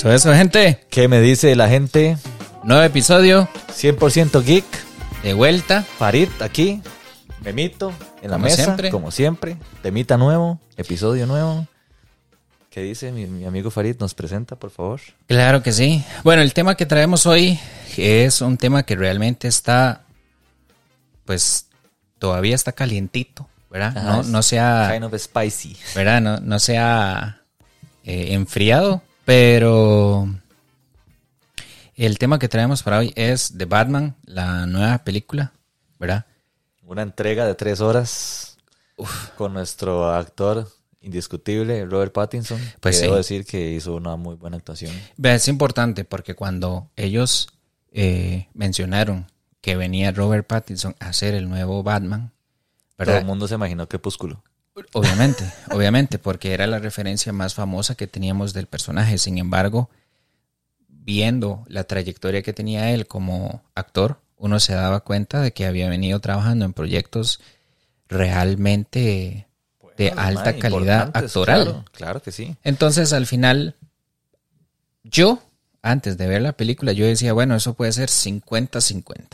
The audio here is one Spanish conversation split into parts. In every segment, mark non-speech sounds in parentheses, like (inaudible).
Eso, eso, gente. ¿Qué me dice la gente? Nuevo episodio 100% geek. de vuelta. Farid aquí. Memito en la Como mesa. siempre. Como siempre. Temita nuevo. Episodio nuevo. ¿Qué dice mi, mi amigo Farid? ¿Nos presenta, por favor? Claro que sí. Bueno, el tema que traemos hoy es un tema que realmente está, pues, todavía está calientito, ¿verdad? Ajá, no, no se ha, Kind of spicy. ¿verdad? No, no se ha eh, enfriado, pero el tema que traemos para hoy es de Batman, la nueva película, ¿verdad? Una entrega de tres horas con nuestro actor indiscutible, Robert Pattinson. Pues que sí. Debo decir que hizo una muy buena actuación. Es importante porque cuando ellos eh, mencionaron que venía Robert Pattinson a ser el nuevo Batman, Todo el mundo se imaginó Crepúsculo. Obviamente, obviamente, porque era la referencia más famosa que teníamos del personaje. Sin embargo, viendo la trayectoria que tenía él como actor, uno se daba cuenta de que había venido trabajando en proyectos realmente de Bueno, alta calidad actoral. Claro, claro que sí. Entonces, al final, yo, antes de ver la película, yo decía, bueno, eso puede ser 50-50.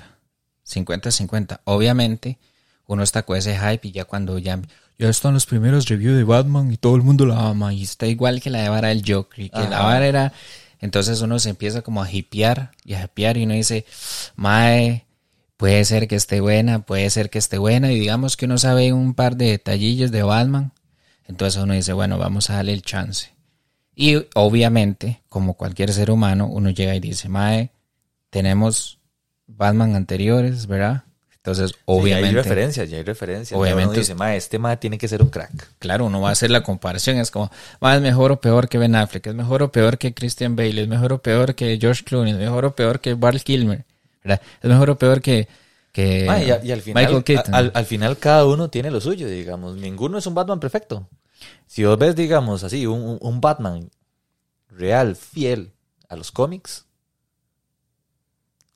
50-50. Obviamente, uno está con ese hype y ya cuando ya, ya están los primeros reviews de Batman y todo el mundo la ama y está igual que la de vara del Joker y que la vara era... Entonces uno se empieza como a hipear y a hipear y uno dice, mae, puede ser que esté buena, puede ser que esté buena y digamos que uno sabe un par de detallillos de Batman, entonces uno dice, bueno, vamos a darle el chance. Y obviamente, como cualquier ser humano, uno llega y dice, Mae, tenemos Batman anteriores, ¿verdad? Entonces, Sí, ya hay obviamente, referencias, ya hay referencias. Obviamente. Obviamente. Uno dice, ma, este ma tiene que ser un crack. claro, uno va a hacer la comparación. Es como, Mae, es mejor o peor que Ben Affleck, es mejor o peor que Christian Bale, es mejor o peor que George Clooney, es mejor o peor que Val Kilmer, ¿verdad? Es mejor o peor que, que Ma, y, a- y al final, Michael Keaton. al, al final cada uno tiene lo suyo, digamos. Ninguno es un Batman perfecto. Si vos ves, digamos, así, un, un- Batman real, fiel a los cómics,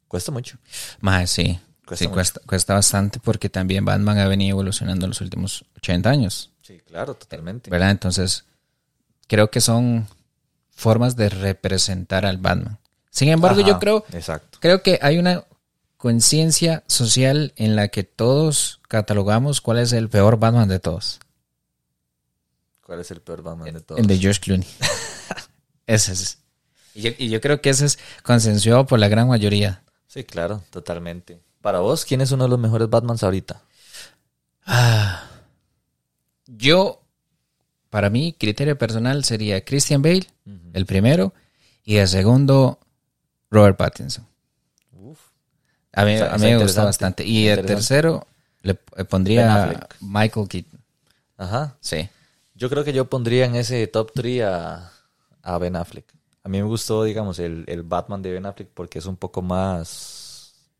cuesta mucho. Mae, sí, Cuesta sí, cuesta, cuesta bastante porque también Batman ha venido evolucionando en los últimos 80 años. Sí, claro, totalmente. ¿verdad? Entonces, creo que son formas de representar al Batman. Sin embargo, Ajá, yo creo, Exacto. creo que hay una conciencia social en la que todos catalogamos cuál es el peor Batman de todos. ¿Cuál es el peor Batman de todos? El de George Clooney. (laughs) ese es. Y yo, y yo creo que ese es consensuado por la gran mayoría. Sí, claro, totalmente. Para vos, ¿quién es uno de los mejores Batmans ahorita? Ah, yo, para mí, criterio personal sería Christian Bale, el primero, y el segundo, Robert Pattinson. Uf. A mí, Está- a mí me gusta bastante. Y el tercero le Ben pondría. Michael Keaton. Ajá. Sí. Yo creo que yo pondría en ese top 3 a, a Ben Affleck. A mí me gustó, digamos, el, el Batman de Ben Affleck porque es un poco más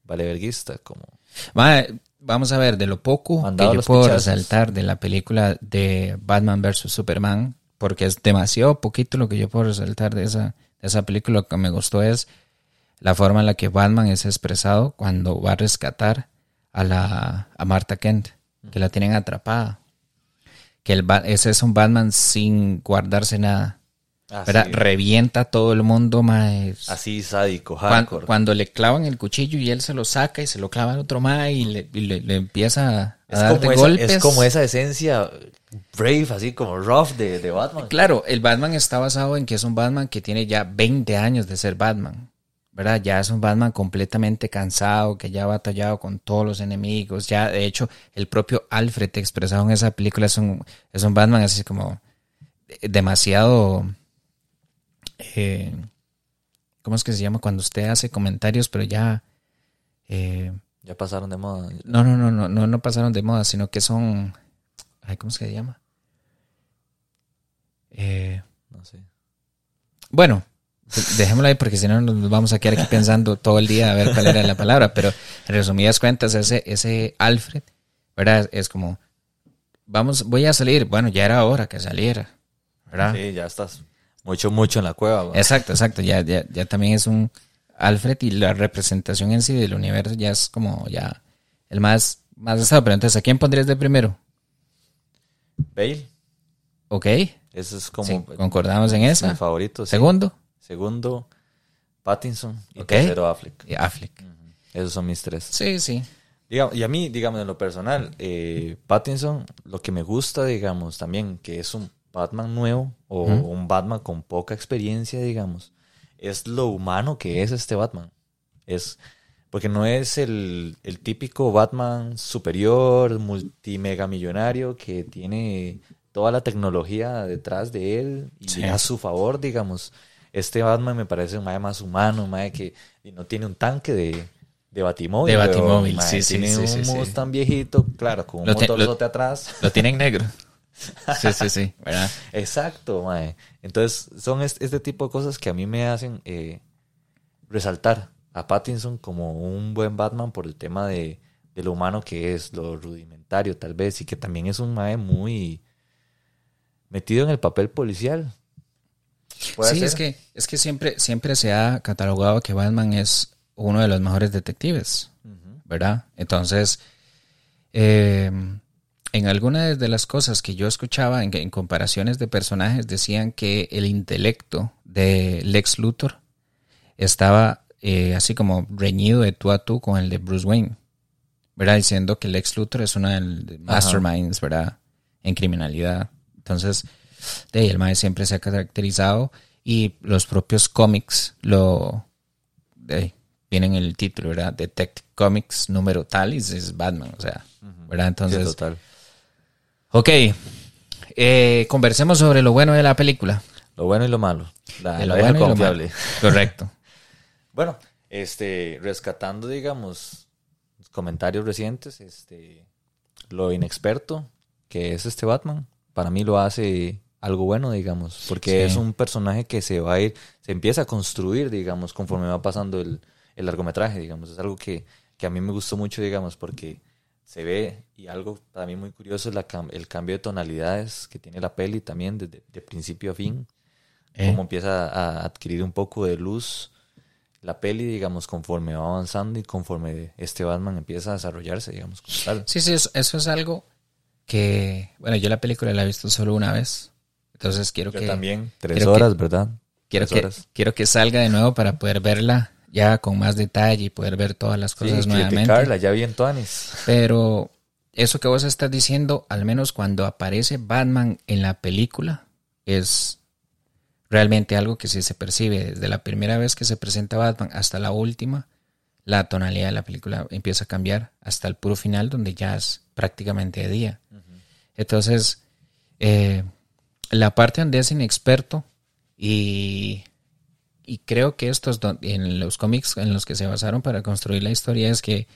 valeverguista, como... Vamos a ver, de lo poco Mandado que yo puedo pichazos. resaltar de la película de Batman vs. Superman, porque es demasiado poquito lo que yo puedo resaltar de esa, de esa película, lo que me gustó es la forma en la que Batman es expresado cuando va a rescatar a la a Martha Kent, que la tienen atrapada. Que el, ese es un Batman sin guardarse nada. Así, Revienta a todo el mundo, mae. así sádico, Cuan- hardcore. Cuando, le clavan el cuchillo y él se lo saca y se lo clava al otro mae y le, y le- le empieza a es, darte como esa, golpes. es como esa esencia brave, así como rough de, de Batman. Claro, el Batman está basado en que es un Batman que tiene ya 20 años de ser Batman. ¿Verdad? Ya es un Batman completamente cansado, que ya ha batallado con todos los enemigos. Ya, de hecho, el propio Alfred expresado en esa película es un, es un Batman así como demasiado. Eh, ¿Cómo es que se llama? Cuando usted hace comentarios, pero ya. eh, Ya pasaron de moda. no, no, no, no, no, no pasaron de moda, sino que son. Ay, ¿Cómo es que se llama? Eh, No sé. bueno, dejémoslo ahí porque si no nos vamos a quedar aquí pensando todo el día a ver cuál era la palabra. Pero en resumidas cuentas, ese, ese Alfred, ¿verdad? Es como, vamos, voy a salir. Bueno, ya era hora que saliera, ¿verdad? Sí, ya estás mucho, mucho en la cueva. Exacto, exacto. Ya, ya, ya también es un Alfred y la representación en sí del universo ya es como ya el más, más estado. Pero entonces, ¿a quién pondrías de primero? Bale. Ok. Ese es como Sí, concordamos en mi esa. favorito. sí. Segundo, segundo Pattinson y Ok. tercero Affleck. Y Affleck. Esos son mis tres. Sí, sí. Digamos, y a mí, digamos, en lo personal, eh, Pattinson, lo que me gusta, digamos, también, que es un Batman nuevo o un Batman con poca experiencia, digamos, es lo humano que es este Batman. Es porque no es el, el típico Batman superior, multimega millonario que tiene toda la tecnología detrás de él y Sí. a su favor, digamos. Este Batman me parece un mae más humano, un mae que y no tiene un tanque de, de batimóvil. De batimóvil, sí, sí, Tiene sí, un sí. Mustang viejito, claro, con un motorzote atrás. Lo tienen negro. (laughs) Sí, sí, sí. (laughs) ¿Verdad? Exacto, mae. Entonces, son es- este tipo de cosas que a mí me hacen eh, resaltar a Pattinson como un buen Batman por el tema de, de lo humano que es, lo rudimentario tal vez, y que también es un mae muy metido en el papel policial. Sí, ser. es que, es que siempre, siempre se ha catalogado que Batman es uno de los mejores detectives. ¿verdad? Entonces, eh, en algunas de las cosas que yo escuchaba en, en comparaciones de personajes decían que el intelecto de Lex Luthor estaba eh, así como reñido de tú a tú con el de Bruce Wayne, ¿verdad? Diciendo que Lex Luthor es uno de los masterminds, ¿verdad? En criminalidad. Entonces, de ahí el mae siempre se ha caracterizado y los propios cómics lo de ahí, vienen el título, ¿verdad? Detective Comics número tal y es Batman, o sea, ¿verdad? Sí, Entonces, total. Ok, eh, conversemos sobre lo bueno de la película. Lo bueno y lo malo. La, De lo bueno y lo confiable. malo. Correcto. (laughs) Bueno, este, rescatando, digamos, comentarios recientes, este, lo inexperto que es este Batman, para mí lo hace algo bueno, digamos, porque Sí. es un personaje que se va a ir, se empieza a construir, digamos, conforme va pasando el, el largometraje, digamos, es algo que, que a mí me gustó mucho, digamos, porque se ve, y algo para mí muy curioso es la, el cambio de tonalidades que tiene la peli también, desde de principio a fin, Eh, cómo empieza a adquirir un poco de luz la peli, digamos, conforme va avanzando y conforme este Batman empieza a desarrollarse, digamos, como tal. Sí, sí, eso, eso es algo que, bueno, yo la película la he visto solo una vez, entonces quiero Yo que también, tres horas, ¿verdad? quiero tres que horas. quiero que salga de nuevo para poder verla ya con más detalle y poder ver todas las Sí, cosas nuevamente. criticarla, ya vi en Tuanis. Pero eso que vos estás diciendo, al menos cuando aparece Batman en la película, es realmente algo que sí se percibe. Desde la primera vez que se presenta Batman hasta la última, la tonalidad de la película empieza a cambiar hasta el puro final, donde ya es prácticamente de día. Entonces, eh, la parte donde es inexperto y, y creo que estos en los cómics en los que se basaron para construir la historia es que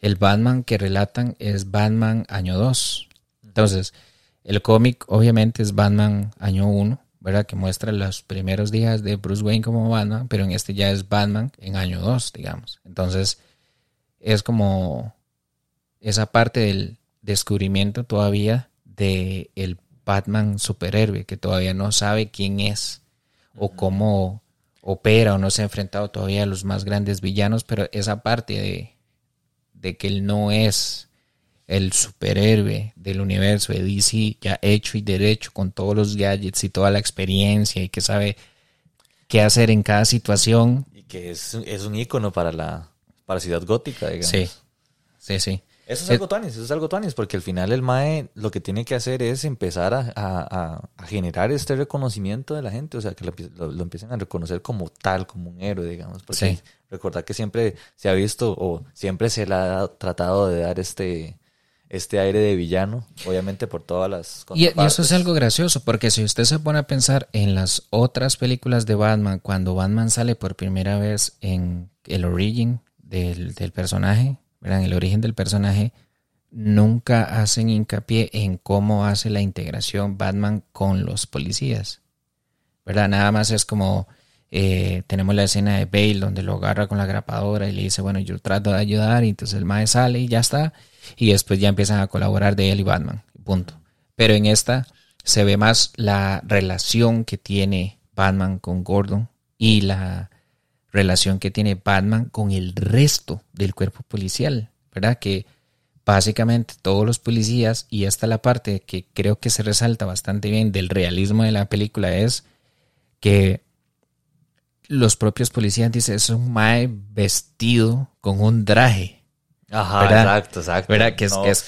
el Batman que relatan es Batman año 2. Entonces, el cómic obviamente es Batman año 1, ¿verdad? Que muestra los primeros días de Bruce Wayne como Batman, pero en este ya es Batman en año 2, digamos. Entonces, es como esa parte del descubrimiento todavía de el Batman superhéroe que todavía no sabe quién es o cómo opera o no se ha enfrentado todavía a los más grandes villanos, pero esa parte de, de que él no es el superhéroe del universo de DC ya hecho y derecho con todos los gadgets y toda la experiencia y que sabe qué hacer en cada situación. Y que es, es un ícono para la para Ciudad Gótica, digamos. Sí, sí, sí. Eso es Eh, algo tuanis, eso es algo tuanis, porque al final el MAE lo que tiene que hacer es empezar a, a- a- generar este reconocimiento de la gente, o sea, que lo, empie- lo- lo empiecen a reconocer como tal, como un héroe, digamos. Porque Sí. recordar que siempre se ha visto o siempre se le ha tratado de dar este, este aire de villano, obviamente por todas las Y, y eso es algo gracioso, porque si usted se pone a pensar en las otras películas de Batman, cuando Batman sale por primera vez en el origen del, del personaje, En el origen del personaje, nunca hacen hincapié en cómo hace la integración Batman con los policías, ¿verdad? Nada más es como eh, tenemos la escena de Bale donde lo agarra con la grapadora y le dice, bueno, yo trato de ayudar y entonces el mae sale y ya está y después ya empiezan a colaborar de él y Batman, punto. Pero en esta se ve más la relación que tiene Batman con Gordon y la relación que tiene Batman con el resto del cuerpo policial, ¿verdad? Que básicamente todos los policías, y esta es la parte que creo que se resalta bastante bien del realismo de la película, es que los propios policías dicen, es un mae vestido con un traje. Ajá, ¿Verdad? exacto, exacto. ¿Verdad? Que es, que es-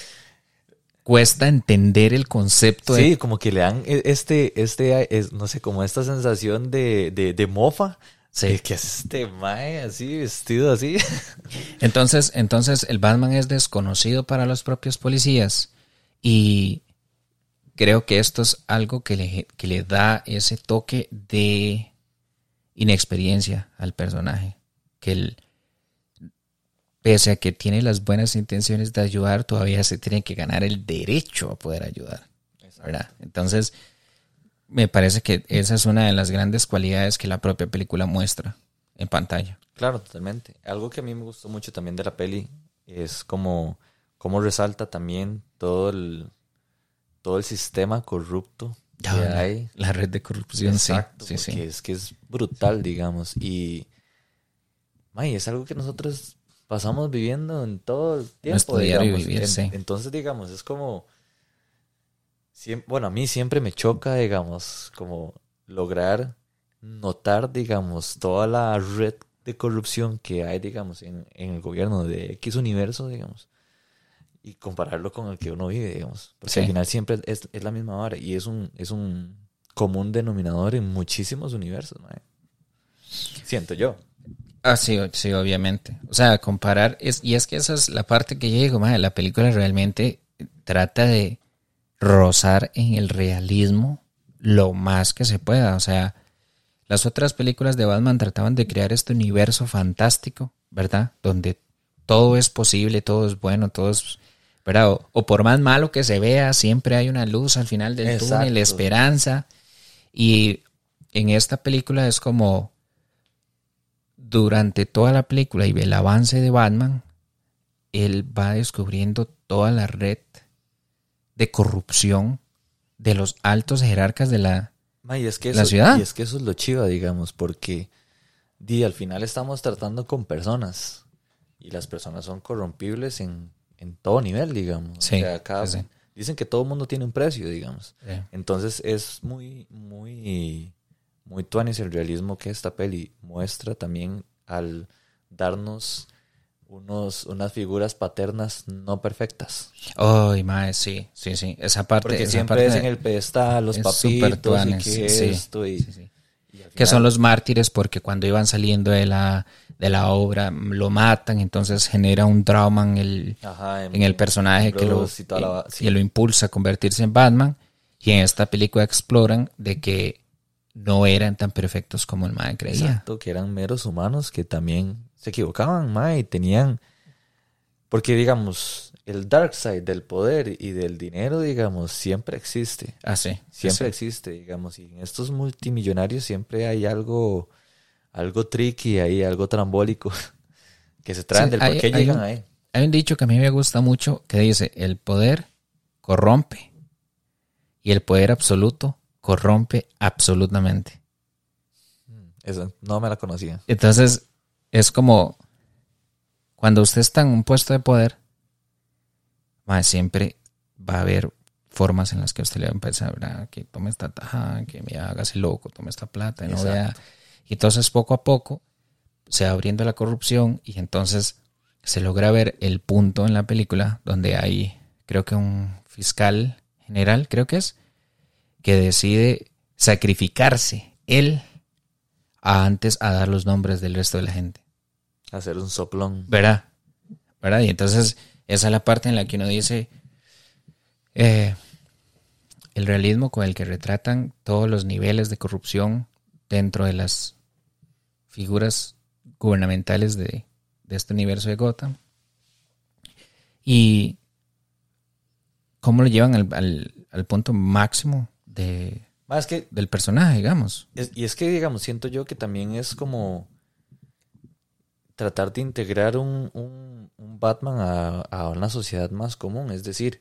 cuesta entender el concepto de Sí, como que le dan e- este, este, es, no sé, como esta sensación de, de, de mofa. Sí. Que es este mae así, vestido así. (laughs) Entonces, entonces el Batman es desconocido para los propios policías y creo que esto es algo que le, que le da ese toque de inexperiencia al personaje. Que él, pese a que tiene las buenas intenciones de ayudar, todavía se tiene que ganar el derecho a poder ayudar. ¿verdad? Entonces, me parece que esa es una de las grandes cualidades que la propia película muestra en pantalla. Claro, totalmente. Algo que a mí me gustó mucho también de la peli es como, como resalta también todo el, todo el sistema corrupto que Ah, la, hay. la red de corrupción. Exacto, sí, porque sí. es que es brutal, digamos. Y may, es algo que nosotros pasamos viviendo en todo el tiempo. Digamos. vivir, En-. Entonces, digamos, es como. Siem- bueno, a mí siempre me choca, digamos, como lograr notar, digamos, toda la red de corrupción que hay, digamos, en, en el gobierno de X universo, digamos, y compararlo con el que uno vive, digamos. Porque Sí. al final siempre es, es la misma vara y es un, es un común denominador en muchísimos universos, mae. Siento yo. Ah, sí, sí, obviamente. O sea, comparar, es, y es que esa es la parte que yo digo, madre, la película realmente trata de rozar en el realismo lo más que se pueda. O sea, las otras películas de Batman trataban de crear este universo fantástico, ¿verdad? Donde todo es posible, todo es bueno, todo es, ¿verdad? O, o por más malo que se vea, siempre hay una luz al final del túnel, Exacto. esperanza. Y en esta película es como durante toda la película y el avance de Batman, él va descubriendo toda la red de corrupción de los altos jerarcas de la... Ma, y es que La eso, ciudad. Y es que eso es lo chiva, digamos, porque di, al final estamos tratando con personas y las personas son corrompibles en, en todo nivel, digamos. Sí, o sea, cada- sí. Dicen que todo el mundo tiene un precio, digamos. Entonces es muy, muy, muy tuanis el realismo que esta peli muestra también al darnos unos, unas figuras paternas no perfectas. Ay, mae, sí, sí, sí. Esa parte. Porque esa siempre parte es en el pedestal, los papitos y que sí, esto y, sí, sí. y Que son los mártires porque cuando iban saliendo de la, de la obra lo matan, entonces genera un trauma en el, Ajá, en el personaje que lo, y la que lo impulsa a convertirse en Batman. Y en esta película exploran de que no eran tan perfectos como el mae creía. Exacto, que eran meros humanos que también se equivocaban, ma, y tenían... Porque, digamos, el dark side del poder y del dinero, digamos, siempre existe. Ah, sí. sí, Siempre sí. existe, digamos. Y en estos multimillonarios siempre hay algo, algo tricky ahí, algo trambólico (laughs) que se traen Sí, del por hay- qué hay llegan un- ahí. Hay un dicho que a mí me gusta mucho que dice, el poder corrompe y el poder absoluto corrompe absolutamente. Eso no me la conocía. Entonces, es como cuando usted está en un puesto de poder, siempre va a haber formas en las que usted le va a empezar ¿verdad? que tome esta taja, que me hágase loco, tome esta plata, y no vea. Y entonces poco a poco se va abriendo la corrupción y entonces se logra ver el punto en la película donde hay, creo que un fiscal general, creo que es, que decide sacrificarse él a antes a dar los nombres del resto de la gente. Hacer un soplón. ¿Verdad? ¿Verdad? Y entonces esa es la parte en la que uno dice eh, el realismo con el que retratan todos los niveles de corrupción dentro de las figuras gubernamentales de, de este universo de Gotham. Y cómo lo llevan al, al- al punto máximo de, Ma, es que del personaje, digamos. Es- y es que, digamos, siento yo que también es como tratar de integrar un, un- un Batman a, a una sociedad más común. Es decir,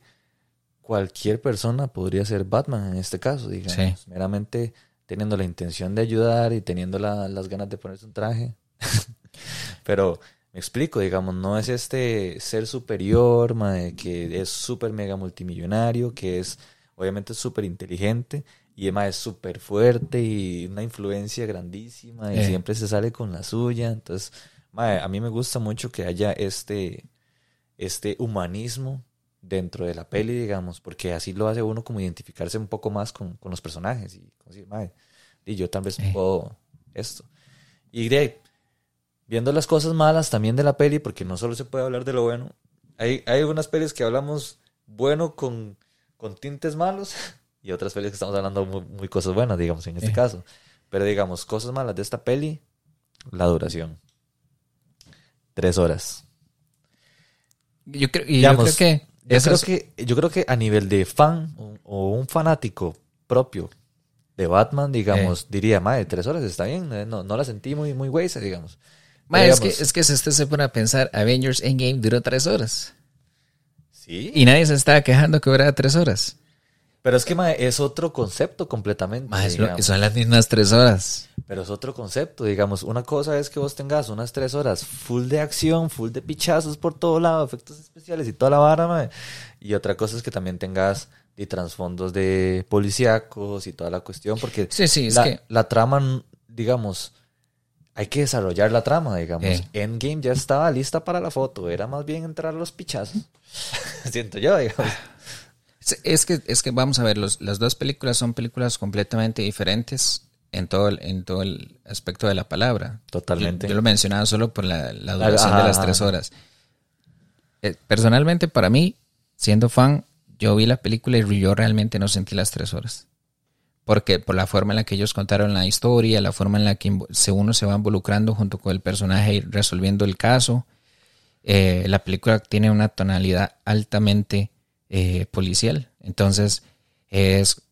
cualquier persona podría ser Batman en este caso, digamos. Sí. Meramente teniendo la intención de ayudar y teniendo la- las ganas de ponerse un traje. (laughs) Pero me explico, digamos, no es este ser superior, que es súper mega multimillonario, que es obviamente súper inteligente Y Emma es súper fuerte y una influencia grandísima y Eh. siempre se sale con la suya. Entonces, mae, a mí me gusta mucho que haya este, este humanismo dentro de la peli, digamos, porque así lo hace uno como identificarse un poco más con, con los personajes y como decir, mae, y yo tal vez Eh. puedo esto. Y de viendo las cosas malas también de la peli, porque no solo se puede hablar de lo bueno, hay, hay algunas pelis que hablamos bueno con, con tintes malos (laughs) y otras pelis que estamos hablando muy, muy cosas buenas, digamos, en este Eh. caso. Pero digamos, cosas malas de esta peli, la duración. Tres horas. Yo creo, y Digamos, yo creo que Yo creo, es- que, yo creo que a nivel de fan o, un fanático propio de Batman, digamos, diría, madre, tres horas está bien, eh, no, no la sentí muy, muy güeyza, digamos. Ma, Pero es, que, es que si usted se pone a pensar, Avengers Endgame duró tres horas. Sí, Y nadie se estaba quejando que durara tres horas. Pero es que es otro concepto completamente. Ma, es lo- digamos. son las mismas tres horas. Pero es otro concepto, digamos. Una cosa es que vos tengas unas tres horas full de acción, full de pichazos por todo lado, efectos especiales y toda la vara. Y otra cosa es que también tengas de trasfondos de policíacos y toda la cuestión, porque Sí, sí, es la, que... la trama, digamos, hay que desarrollar la trama, digamos. Eh. Endgame ya estaba lista para la foto, era más bien entrar a los pichazos. (laughs) Siento yo, digamos. Es- que, es que vamos a ver, los- las dos películas son películas completamente diferentes en todo el, en todo el aspecto de la palabra. Totalmente. Yo, yo lo mencionaba solo por la, la duración Ajá, de las tres horas. Eh, personalmente, para mí, siendo fan, yo vi la película y yo realmente no sentí las tres horas. Porque por la forma en la que ellos contaron la historia, la forma en la que uno se va involucrando junto con el personaje y resolviendo el caso, eh, la película tiene una tonalidad altamente eh, policial. Entonces es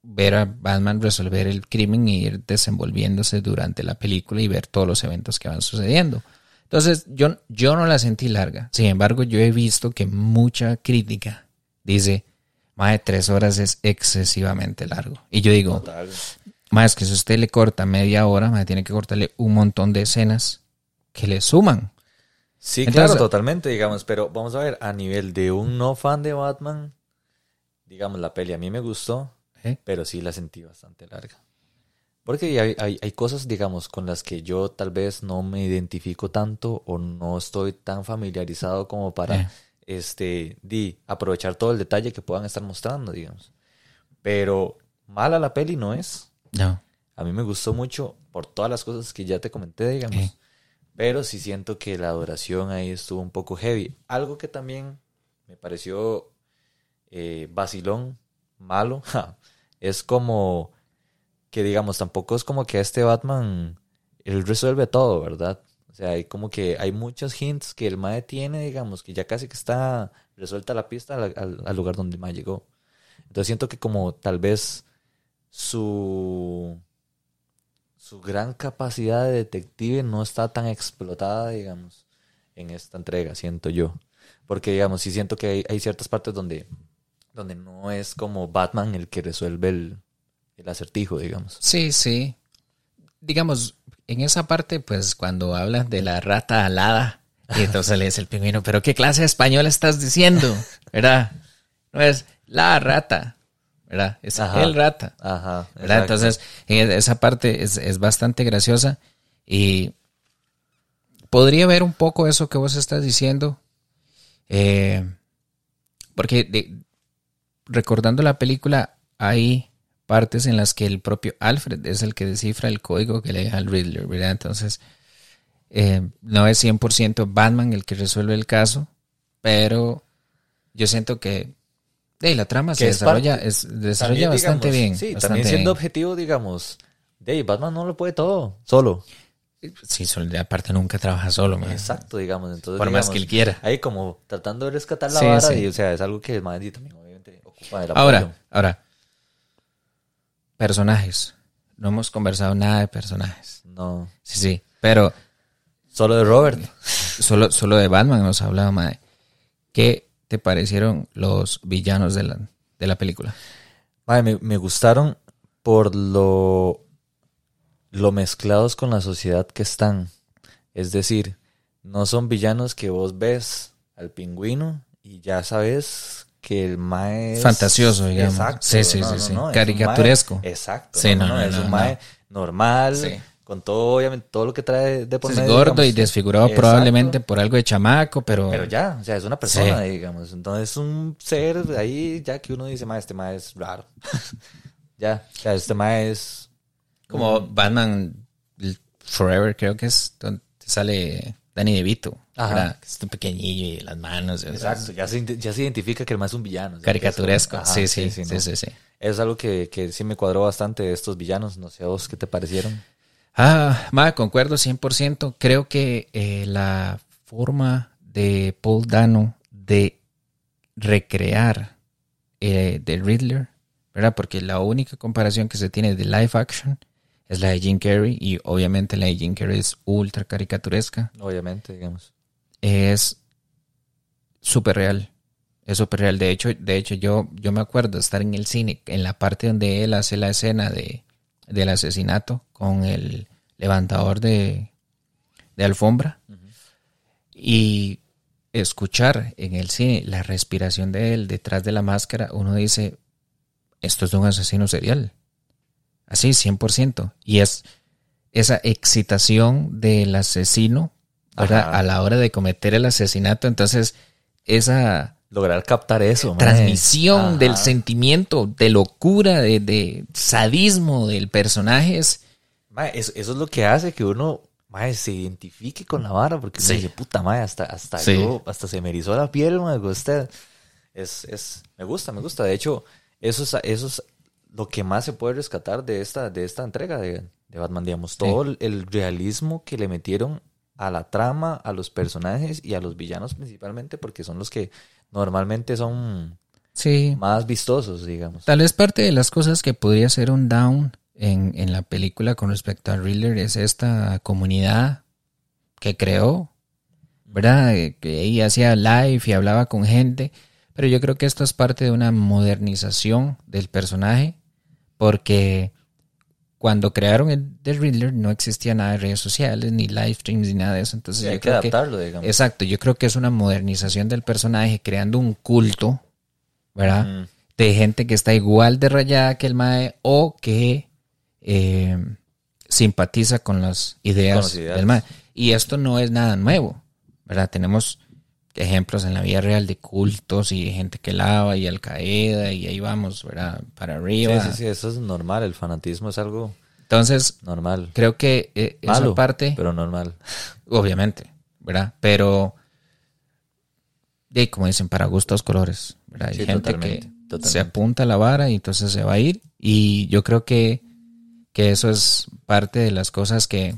ver a Batman resolver el crimen y ir desenvolviéndose durante la película y ver todos los eventos que van sucediendo. Entonces yo, yo no la sentí larga. Sin embargo, yo he visto que mucha crítica dice, más de tres horas es excesivamente largo. Y yo digo, Total. más que si usted le corta media hora, mae, tiene que cortarle un montón de escenas que le suman. Sí, Entonces- claro, totalmente, digamos, pero vamos a ver, a nivel de un no fan de Batman, digamos, la peli a mí me gustó, ¿eh? pero sí la sentí bastante larga. Porque hay, hay, hay cosas, digamos, con las que yo tal vez no me identifico tanto o no estoy tan familiarizado como para Eh. este, di, aprovechar todo el detalle que puedan estar mostrando, digamos. Pero mala la peli no es. No. A mí me gustó mucho por todas las cosas que ya te comenté, digamos. Eh. Pero sí siento que la duración ahí estuvo un poco heavy. Algo que también me pareció eh, vacilón, malo, (laughs) es como que digamos, tampoco es como que este Batman él resuelve todo, ¿verdad? O sea, hay como que hay muchos hints que el Mae tiene, digamos, que ya casi que está resuelta la pista al, al- al lugar donde el Mae llegó. Entonces siento que como tal vez su su gran capacidad de detective no está tan explotada, digamos, en esta entrega, siento yo. Porque, digamos, sí siento que hay, ciertas partes donde, donde no es como Batman el que resuelve el, el acertijo, digamos. Sí, sí. Digamos, en esa parte, pues cuando hablan de la rata alada, y entonces le dice el pingüino, pero ¿qué clase de español estás diciendo? ¿Verdad? No es la rata, ¿verdad? Es Ajá. el rata. Ajá. Entonces, eh, esa parte es, es bastante graciosa y podría ver un poco eso que vos estás diciendo, eh, porque de- recordando la película hay partes en las que el propio Alfred es el que descifra el código que le deja al Riddler, ¿verdad? Entonces, eh, no es 100% Batman el que resuelve el caso, pero yo siento que de, la trama se Que es desarrolla, es, desarrolla También, bastante digamos, bien. Sí, bastante también siendo bien. objetivo, digamos, de Batman no lo puede todo, solo. Sí, aparte nunca trabaja solo, man. Exacto, digamos. Entonces, Por más que él quiera. Ahí como tratando de rescatar la Sí, vara sí. y, o sea, es algo que el Madrid también obviamente ocupa del apoyo. Ahora, ahora. Personajes. No hemos conversado nada de personajes. No. Sí, sí. Pero Solo de Robert. solo, solo de Batman hemos hablado, madre. ¿Qué te parecieron los villanos de la, de la película? Me, me gustaron por lo, lo mezclados con la sociedad que están. Es decir, no son villanos que vos ves al pingüino y ya sabes que el mae es... Fantasioso, digamos. Exacto. Sí, sí, no, sí, no, no, Caricaturesco. mae- exacto. Sí, no, es un mae normal, Sí. Con todo, obviamente, todo lo que trae de por Es medio, gordo y desfigurado Exacto. probablemente por algo de chamaco, pero... Pero ya, o sea, es una persona, Sí. digamos. Entonces, un ser ahí, ya que uno dice, ma, este ma es raro. (laughs) ya, o sea, este ma es. Como Batman Forever, creo que es donde sale Danny DeVito. Ajá. Que es un pequeñillo y las manos. Exacto, ya se, ya se identifica que el ma es un villano. sea, Caricaturesco. es sí, sí, sí, ¿no? sí, sí. Es algo que, que sí me cuadró bastante de estos villanos. No sé a vos qué te parecieron. Ah, ma, concuerdo 100%. Creo que eh, la forma de Paul Dano de recrear eh, de Riddler, ¿verdad? Porque la única comparación que se tiene de live action es la de Jim Carrey y obviamente la de Jim Carrey es ultra caricaturesca. Obviamente, digamos. Es súper real. Es súper real. De hecho, de hecho yo, yo me acuerdo estar en el cine, en la parte donde él hace la escena de, del asesinato con el levantador de, de alfombra y escuchar en el cine la respiración de él detrás de la máscara, uno dice, esto es de un asesino serial. Así, 100%. Y es esa excitación del asesino. A la hora de cometer el asesinato. Entonces, esa Lograr captar eso, mae. transmisión Ajá. del sentimiento de locura, de, de sadismo del personaje es... Mae, eso, eso es lo que hace que uno mae, se identifique con la vara, porque uno Sí. dice, puta madre, hasta, hasta Sí. yo, hasta se me erizó la piel, mae, usted. Es, es, me gusta, me gusta. De hecho, eso es, eso es lo que más se puede rescatar de esta, de esta entrega de, de Batman, digamos. Todo el realismo que le metieron a la trama, a los personajes y a los villanos principalmente, porque son los que normalmente son Sí. más vistosos, digamos. Tal vez parte de las cosas que podría ser un down en, en la película con respecto a Riddler es esta comunidad que creó, ¿verdad? Eh, Que ella hacía live y hablaba con gente. Pero yo creo que esto es parte de una modernización del personaje, porque cuando crearon el The Riddler no existía nada de redes sociales, ni live streams, ni nada de eso. Entonces Sí, yo hay que creo que adaptarlo, digamos. Exacto, yo creo que es una modernización del personaje creando un culto, ¿verdad? Mm. De gente que está igual de rayada que el Mae o que eh, simpatiza con las ideas, Con las ideas. del Mae. Y esto no es nada nuevo, ¿verdad? Tenemos ejemplos en la vida real de cultos y gente que lava y Al Qaeda y ahí vamos, ¿verdad? Para Sí, arriba. sí, sí, eso es normal. El fanatismo es algo Entonces, normal. creo que eh, esa Malo, parte... pero normal. (laughs) Obviamente, ¿verdad? Pero, de como dicen, para gustos colores, ¿verdad? Hay Sí, gente totalmente, que totalmente. se apunta a la vara y entonces se va a ir. Y yo creo que, que eso es parte de las cosas que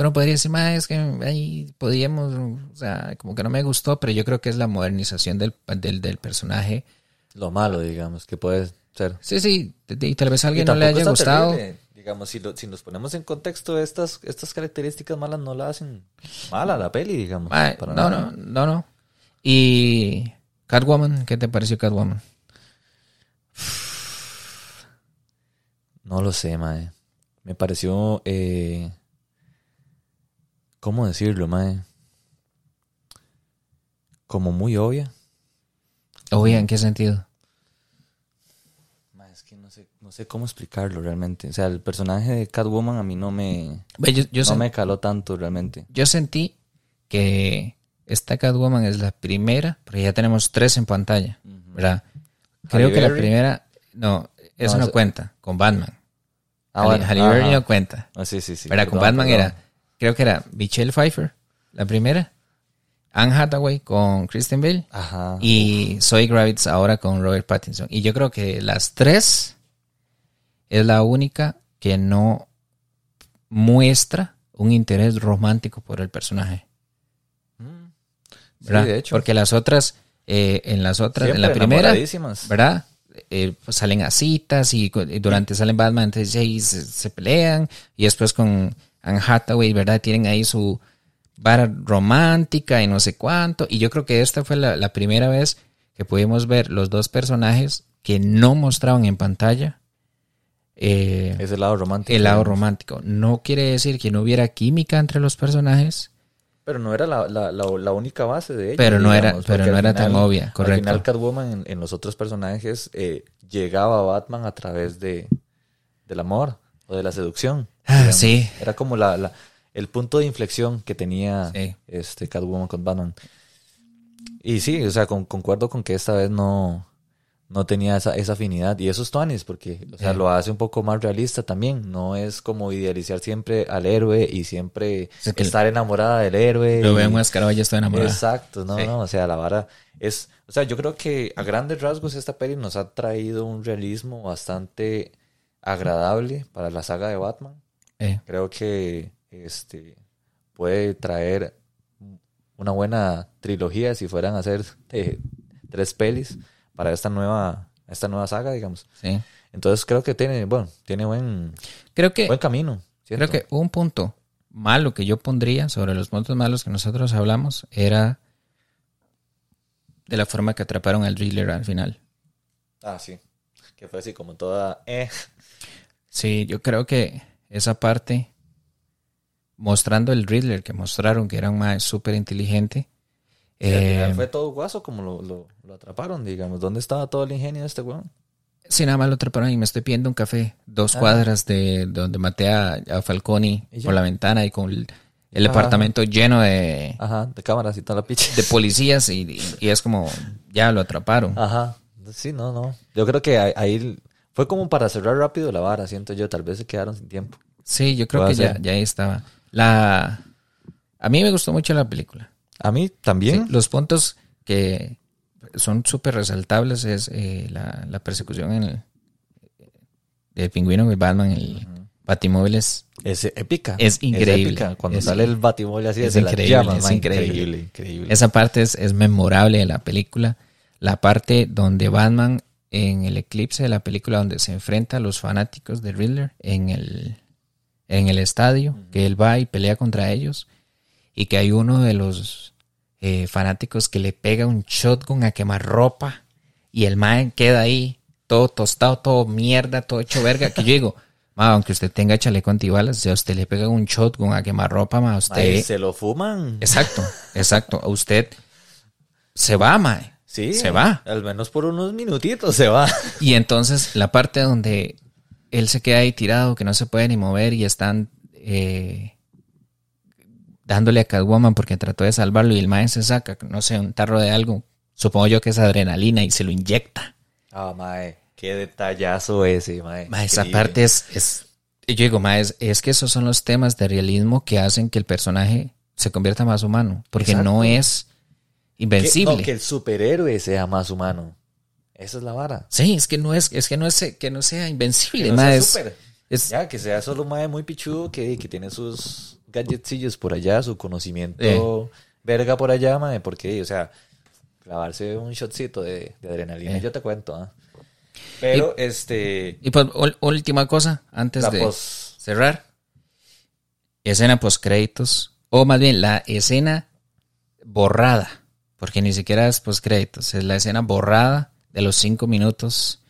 uno podría decir, más es que ahí podíamos, o sea, como que no me gustó, pero yo creo que es la modernización del, del, del personaje. Lo malo, digamos, que puede ser. Sí, sí, y tal vez a alguien no le haya gustado. terrible. Digamos, si, lo- si nos ponemos en contexto, estas, estas características malas no la hacen mala la peli, digamos. Para no, nada. no, no, no. Y Catwoman, ¿qué te pareció Catwoman? No lo sé, mae. Me pareció... Eh, ¿Cómo decirlo, mae? Como muy obvia. Oye, ¿en qué sentido? Mae, es que no sé, no sé cómo explicarlo realmente. O sea, el personaje de Catwoman a mí no me... Yo, yo, no me caló tanto realmente. yo sentí que esta Catwoman es la primera, porque ya tenemos tres en pantalla, ¿verdad? Creo Halle que la primera, no, eso No, cuenta, con Batman. Ah, Halle- bueno, Halle Berry ajá. no cuenta. Ah, sí, sí, sí. ¿verdad? Con Batman perdón. era, creo que era Michelle Pfeiffer, la primera, Anne Hathaway con Kristen Bell Ajá. y Zoe Kravitz ahora con Robert Pattinson. Y yo creo que las tres es la única que no muestra un interés romántico por el personaje. Mm. Sí, ¿verdad? de hecho. Porque las otras, eh, en las otras, en la primera. ¿verdad? Eh, pues salen a citas y, durante salen Batman, entonces se, se pelean y después con Anne Hathaway, ¿verdad? Tienen ahí su vara romántica y no sé cuánto. Y yo creo que esta fue la, la primera vez que pudimos ver los dos personajes que no mostraban en pantalla eh, Ese lado romántico. el lado romántico. No quiere decir que no hubiera química entre los personajes, Pero no era la, la, la, la única base de ella. Pero no era- pero no al era tan obvia, Al correcto. final Catwoman en, en los otros personajes eh, llegaba a Batman a través de del amor o de la seducción. Ah, digamos. sí. Era como la, la- el punto de inflexión que tenía Sí. este Catwoman con Batman. Y sí, o sea, con- concuerdo con que esta vez no, no tenía esa, esa afinidad. Y eso es Tuanis, porque o sea, Sí. lo hace un poco más realista también. No es como idealizar siempre al héroe y siempre que estar enamorada del héroe. Lo veo enmascarado, ya estoy enamorado. Exacto, no, Sí. no, o sea, la vara es, o sea, yo creo que a grandes rasgos esta peli nos ha traído un realismo bastante agradable para la saga de Batman. Eh, Creo que este puede traer una buena trilogía si fueran a hacer eh, tres pelis para esta nueva esta nueva saga, digamos. sí. Entonces creo que tiene, bueno, tiene buen Creo que, buen camino. siento. creo que un punto malo que yo pondría sobre los puntos malos que nosotros hablamos era de la forma que atraparon al Riddler al final. ah, sí. Que fue así como toda eh. Sí, yo creo que esa parte, mostrando el Riddler, que mostraron que era un más súper inteligente. Eh, fue todo guaso como lo, lo, lo atraparon, digamos. ¿Dónde estaba todo el ingenio de este weón? sí, nada más lo atraparon y me estoy pidiendo un café. Dos Ah. cuadras de, de donde maté a, a Falconi por la ventana y con el, el departamento lleno de, Ajá, de cámaras y toda la picha. de (laughs) policías y, y- y es como, ya lo atraparon. Ajá. Sí, no, no. Yo creo que ahí fue como para cerrar rápido la vara, siento yo. Tal vez se quedaron sin tiempo. Sí, yo creo que ya, ya ahí estaba. La, a mí me gustó mucho la película. A mí también. Sí, los puntos que son súper resaltables es eh, la, la persecución en el, del pingüino con el Batman, el Batimóvil es, Es épica. Es increíble. épica. Cuando Es- sale el batimóvil así es increíble, llamas, es man, increíble. increíble. Increíble. esa parte es, es memorable de la película. La parte donde Batman en el eclipse de la película donde se enfrenta a los fanáticos de Riddler en el, en el estadio, que él va y pelea contra ellos y que hay uno de los eh, fanáticos que le pega un shotgun a quemar ropa y el man queda ahí todo tostado, todo mierda, todo hecho verga, que yo digo, (laughs) ma, aunque usted tenga chaleco antibalas, si a usted le pega un shotgun a quemar ropa, ma, usted... Se lo fuman. Exacto, exacto. A Usted se va, mae. Sí. Se va. Al menos por unos minutitos se va. (laughs) Y entonces la parte donde él se queda ahí tirado, que no se puede ni mover y están eh, dándole a Catwoman porque trató de salvarlo y el mae se saca, no sé, un tarro de algo. Supongo yo que es adrenalina y se lo inyecta. Ah, mae. Qué detallazo ese, mae. Ma, esa parte es, es... Yo digo, ma, es, es que esos son los temas de realismo que hacen que el personaje se convierta más humano. Porque Exacto. no es Que- invencible. no, que el superhéroe sea más humano. Esa es la vara. Sí, es que no es, es que no es que no sea invencible, Que no sea es- Ya, que sea solo un mae muy pichudo que, que tiene sus gadgetsillos por allá, su conocimiento Eh. verga por allá, mae, porque, o sea, clavarse un shotcito de, de adrenalina, Eh. yo te cuento, ¿ah? Pero, este, Y pues última cosa antes de pos... cerrar. Escena post créditos o más bien la escena borrada, porque ni siquiera es créditos, es la escena borrada de los cinco minutos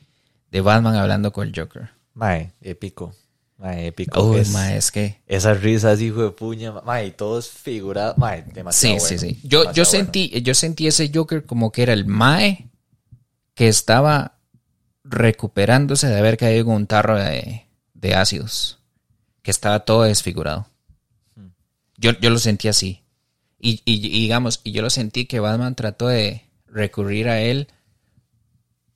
de Batman hablando con el Joker. Mae, épico. Mae, épico. Uy, Es- ma, es que Esas risas, hijo de puña, ma- mae, y todo es figurado, mae, demasiado Sí, sí, bueno, sí. Yo, yo bueno. sentí, yo sentí ese Joker como que era el Mae que estaba recuperándose de haber caído en un tarro de, de ácidos. Que estaba todo desfigurado. Hmm. Yo, yo lo sentí así. Y, y- y digamos, y yo lo sentí que Batman trató de recurrir a él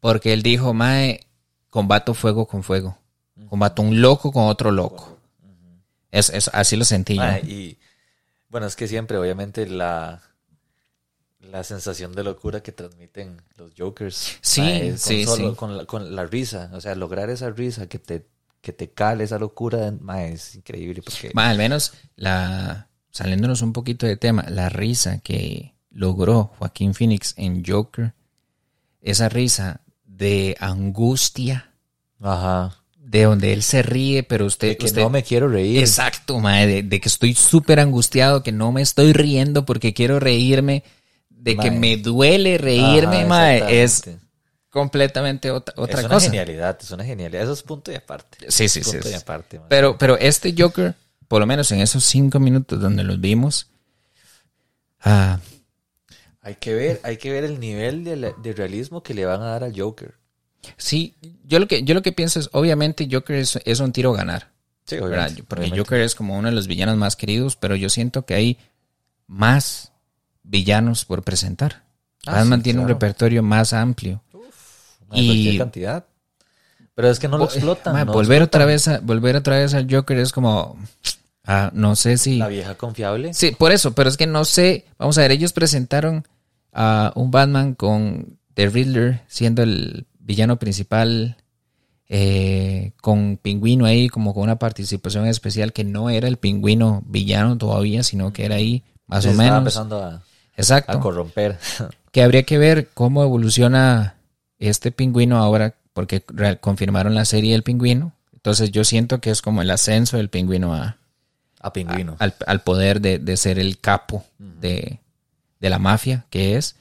porque él dijo, Mae, combato fuego con fuego. Combato un loco con otro loco. Es, es- así lo sentí yo. Y bueno, es que siempre, obviamente, la, la sensación de locura que transmiten los Jokers. Sí, mae, con sí, solo- sí. Con la, con la risa, o sea, lograr esa risa que te, que te cale esa locura, mae, es increíble. Porque, Ma, al menos la saliéndonos un poquito de tema, la risa que logró Joaquín Phoenix en Joker, esa risa de angustia, Ajá. de donde él se ríe, pero usted, De que usted- no me quiero reír. exacto, mae, de, de que estoy súper angustiado, que no me estoy riendo porque quiero reírme, de que me duele reírme, Ajá, mae, es completamente otra, otra es una cosa. genialidad, es una genialidad. Eso es punto y aparte. Sí, sí, sí. punto y sí. aparte, mae. Pero, pero este Joker, por lo menos en esos cinco minutos donde los vimos, Ah, Hay que ver, hay que ver el nivel de, la- de realismo que le van a dar al Joker. sí, yo lo que, yo lo que pienso es, obviamente Joker es, es un tiro a ganar. Sí, ¿verdad? Porque Joker es como uno de los villanos más queridos, pero yo siento que hay más villanos por presentar. Ah, Batman sí, tiene un repertorio más amplio. y y- cantidad. Pero es que no lo explotan. (laughs) No volver otra vez a, volver otra vez al Joker es como ah, no sé si La vieja confiable. Sí, por eso, pero es que no sé, vamos a ver, ellos presentaron a un Batman con The Riddler siendo el villano principal eh, con Pingüino ahí como con una participación especial que no era el Pingüino villano todavía, sino que era ahí más o estaba menos. empezando a, Exacto. a corromper. (laughs) que habría que ver cómo evoluciona este pingüino ahora, porque confirmaron la serie del pingüino. Entonces yo siento que es como el ascenso del pingüino a, a pingüino. al, al poder de, de ser el capo de, de la mafia que es.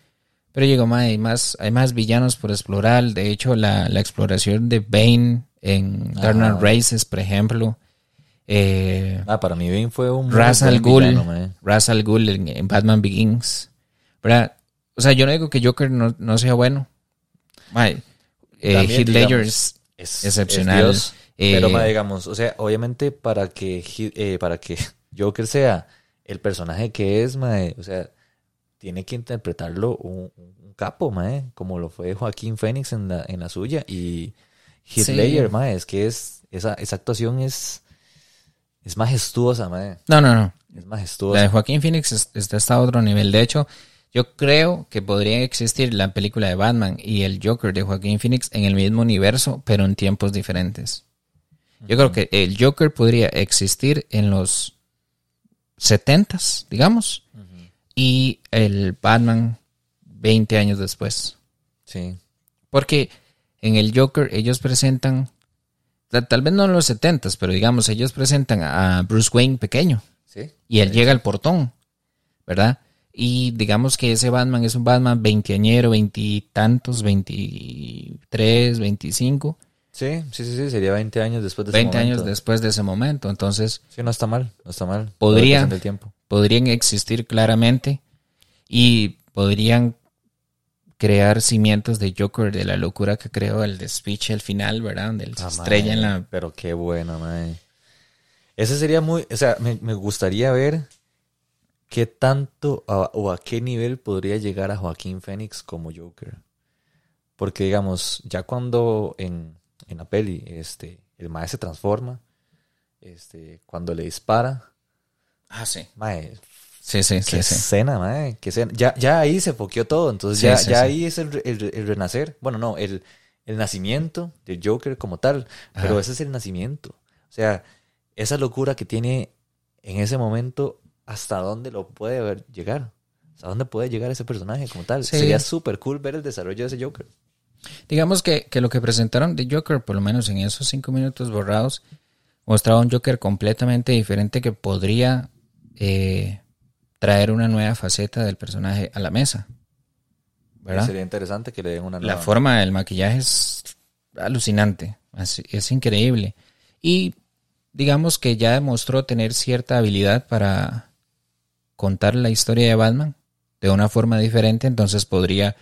Pero digo, ma, hay más, hay más villanos por explorar. De hecho, la, la exploración de Bane en Dark Ajá. Rises, por ejemplo. Eh, Ah, para mí Bane fue un Ra's al Ghul. Ra's al Ghul en, en Batman Begins. ¿Verdad? O sea, yo no digo que Joker no, no sea bueno. Mae, eh, Heath Ledger es excepcional. es Eh, pero mae, digamos, o sea, obviamente para que eh, para que (laughs) Joker sea el personaje que es, mae, o sea, tiene que interpretarlo un, un capo, mae, como lo fue Joaquín Phoenix en la, en la suya y Heath Sí. Mae, es que es esa, esa actuación es es majestuosa, mae, No, no, no. es La de majestuosa. Joaquín Phoenix es- está hasta a otro nivel. De hecho, yo creo que podría existir la película de Batman y el Joker de Joaquín Phoenix en el mismo universo, pero en tiempos diferentes. Yo creo que el Joker podría existir en los 70s, digamos, y el Batman 20 años después. Sí. Porque en el Joker ellos presentan, ta- tal vez no en los 70s, pero digamos, ellos presentan a Bruce Wayne pequeño. Sí. Y él llega al portón, ¿verdad? Y digamos que ese Batman es un Batman veinteañero, veintitantos, veintitrés, veinticinco, Sí, sí, sí, sí, sería 20 años después de ese veinte años momento. después de ese momento. Entonces, Sí, no está mal, no está mal. Del tiempo. podrían existir claramente y podrían crear cimientos de Joker, de la locura que creó el de speech al final, ¿verdad? Donde él se Ah, estrella en la... Pero qué bueno, mae. Ese sería muy... O sea, me, me gustaría ver qué tanto a- o a qué nivel podría llegar a Joaquín Phoenix como Joker. Porque, digamos, ya cuando en, en la peli este, el mae se transforma, este, cuando le dispara, Ah, sí. mae, Sí, sí, qué sí, escena, mae, qué escena. Ya, ya ahí se foqueó todo, entonces Sí, ya, sí, ya ahí es el, el- el renacer. Bueno, no, el, el nacimiento del Joker como tal, pero ese es el nacimiento. O sea, esa locura que tiene en ese momento, ¿hasta dónde lo puede ver llegar? ¿Hasta dónde puede llegar ese personaje como tal? Sería súper cool ver el desarrollo de ese Joker. Digamos que, que lo que presentaron de Joker, por lo menos en esos cinco minutos borrados, mostraba un Joker completamente diferente que podría eh, traer una nueva faceta del personaje a la mesa. ¿Verdad? Sería interesante que le den una La nueva... forma del maquillaje es alucinante, es, es increíble. Y digamos que ya demostró tener cierta habilidad para contar la historia de Batman de una forma diferente, entonces podría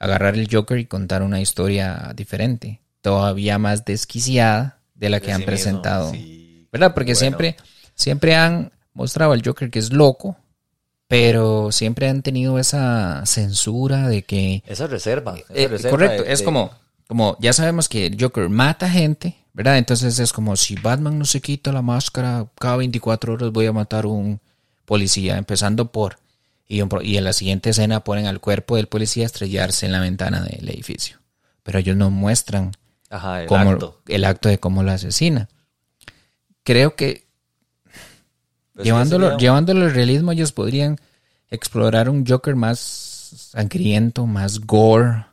agarrar el Joker y contar una historia diferente, todavía más desquiciada de la que de han sí mismo. presentado. Sí, ¿Verdad? Porque bueno. siempre, siempre han mostrado al Joker que es loco, pero siempre han tenido esa censura de que Esa reserva. esa eh, reserva correcto, de- es de- como, como ya sabemos que el Joker mata gente, ¿verdad? Entonces es como si Batman no se quita la máscara, cada 24 horas voy a matar un policía, empezando por... Y, un pro- y en la siguiente escena ponen al cuerpo del policía estrellarse en la ventana del edificio. Pero ellos no muestran Ajá, el cómo- acto. el acto de cómo lo asesina. Creo que Pues llevándolo, llevándolo al realismo, ellos podrían explorar un Joker más sangriento, más gore,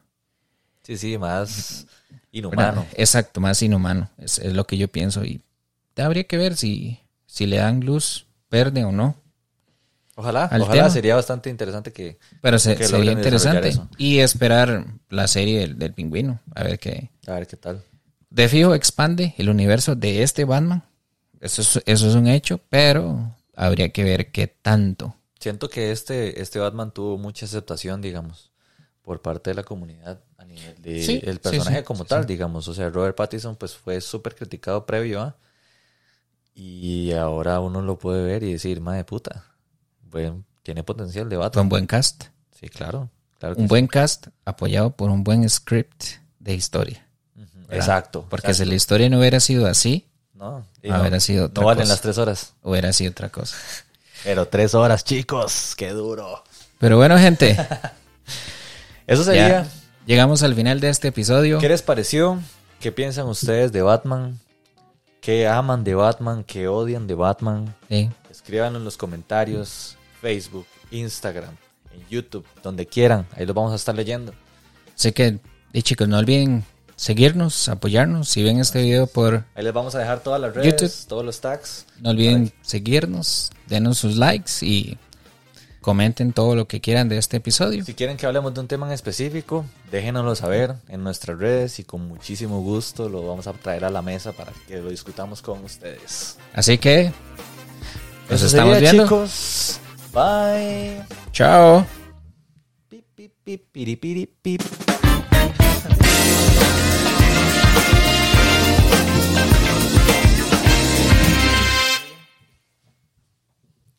Sí, sí, más inhumano. Exacto, más inhumano. Es, es lo que yo pienso. Y habría que ver si, si le dan luz verde o no. Ojalá, al ojalá tema. sería bastante interesante que... Pero se- Que sería interesante. Y esperar la serie del, del pingüino. A ver qué. A ver qué tal. De fijo expande el universo de este Batman. Eso es, eso es un hecho, pero habría que ver qué tanto siento que este, este Batman tuvo mucha aceptación, digamos, por parte de la comunidad a nivel de Sí, el personaje sí, como tal, digamos. O sea, Robert Pattinson pues fue súper criticado previo a y ahora uno lo puede ver y decir, madre puta, tiene potencial de Batman. un buen cast. Sí, claro. Un sí. buen cast apoyado por un buen script de historia. Exacto. Porque exacto. si la historia no hubiera sido así, No, no no, hubiera sido otra no valen cosa. las tres horas. hubiera sido otra cosa. (laughs) Pero tres horas, chicos, qué duro. Pero bueno, gente, (laughs) Eso sería. ya llegamos al final de este episodio. ¿Qué les pareció? ¿Qué piensan ustedes de Batman? ¿Qué aman de Batman? ¿Qué odian de Batman? Sí. Escríbanlo en los comentarios, Facebook, Instagram, en YouTube, donde quieran. Ahí los vamos a estar leyendo. Así que, y chicos, no olviden seguirnos, apoyarnos. Si ven este video por Ahí les vamos a dejar todas las redes, YouTube. todos los tags. No olviden seguirnos, denos sus likes y comenten todo lo que quieran de este episodio. Si quieren que hablemos de un tema en específico, déjenoslo saber en nuestras redes y con muchísimo gusto lo vamos a traer a la mesa para que lo discutamos con ustedes. Así que nos Eso estamos sería, viendo. chicos. Bye. Ciao. Beep, beep, beep, beep, beep, beep.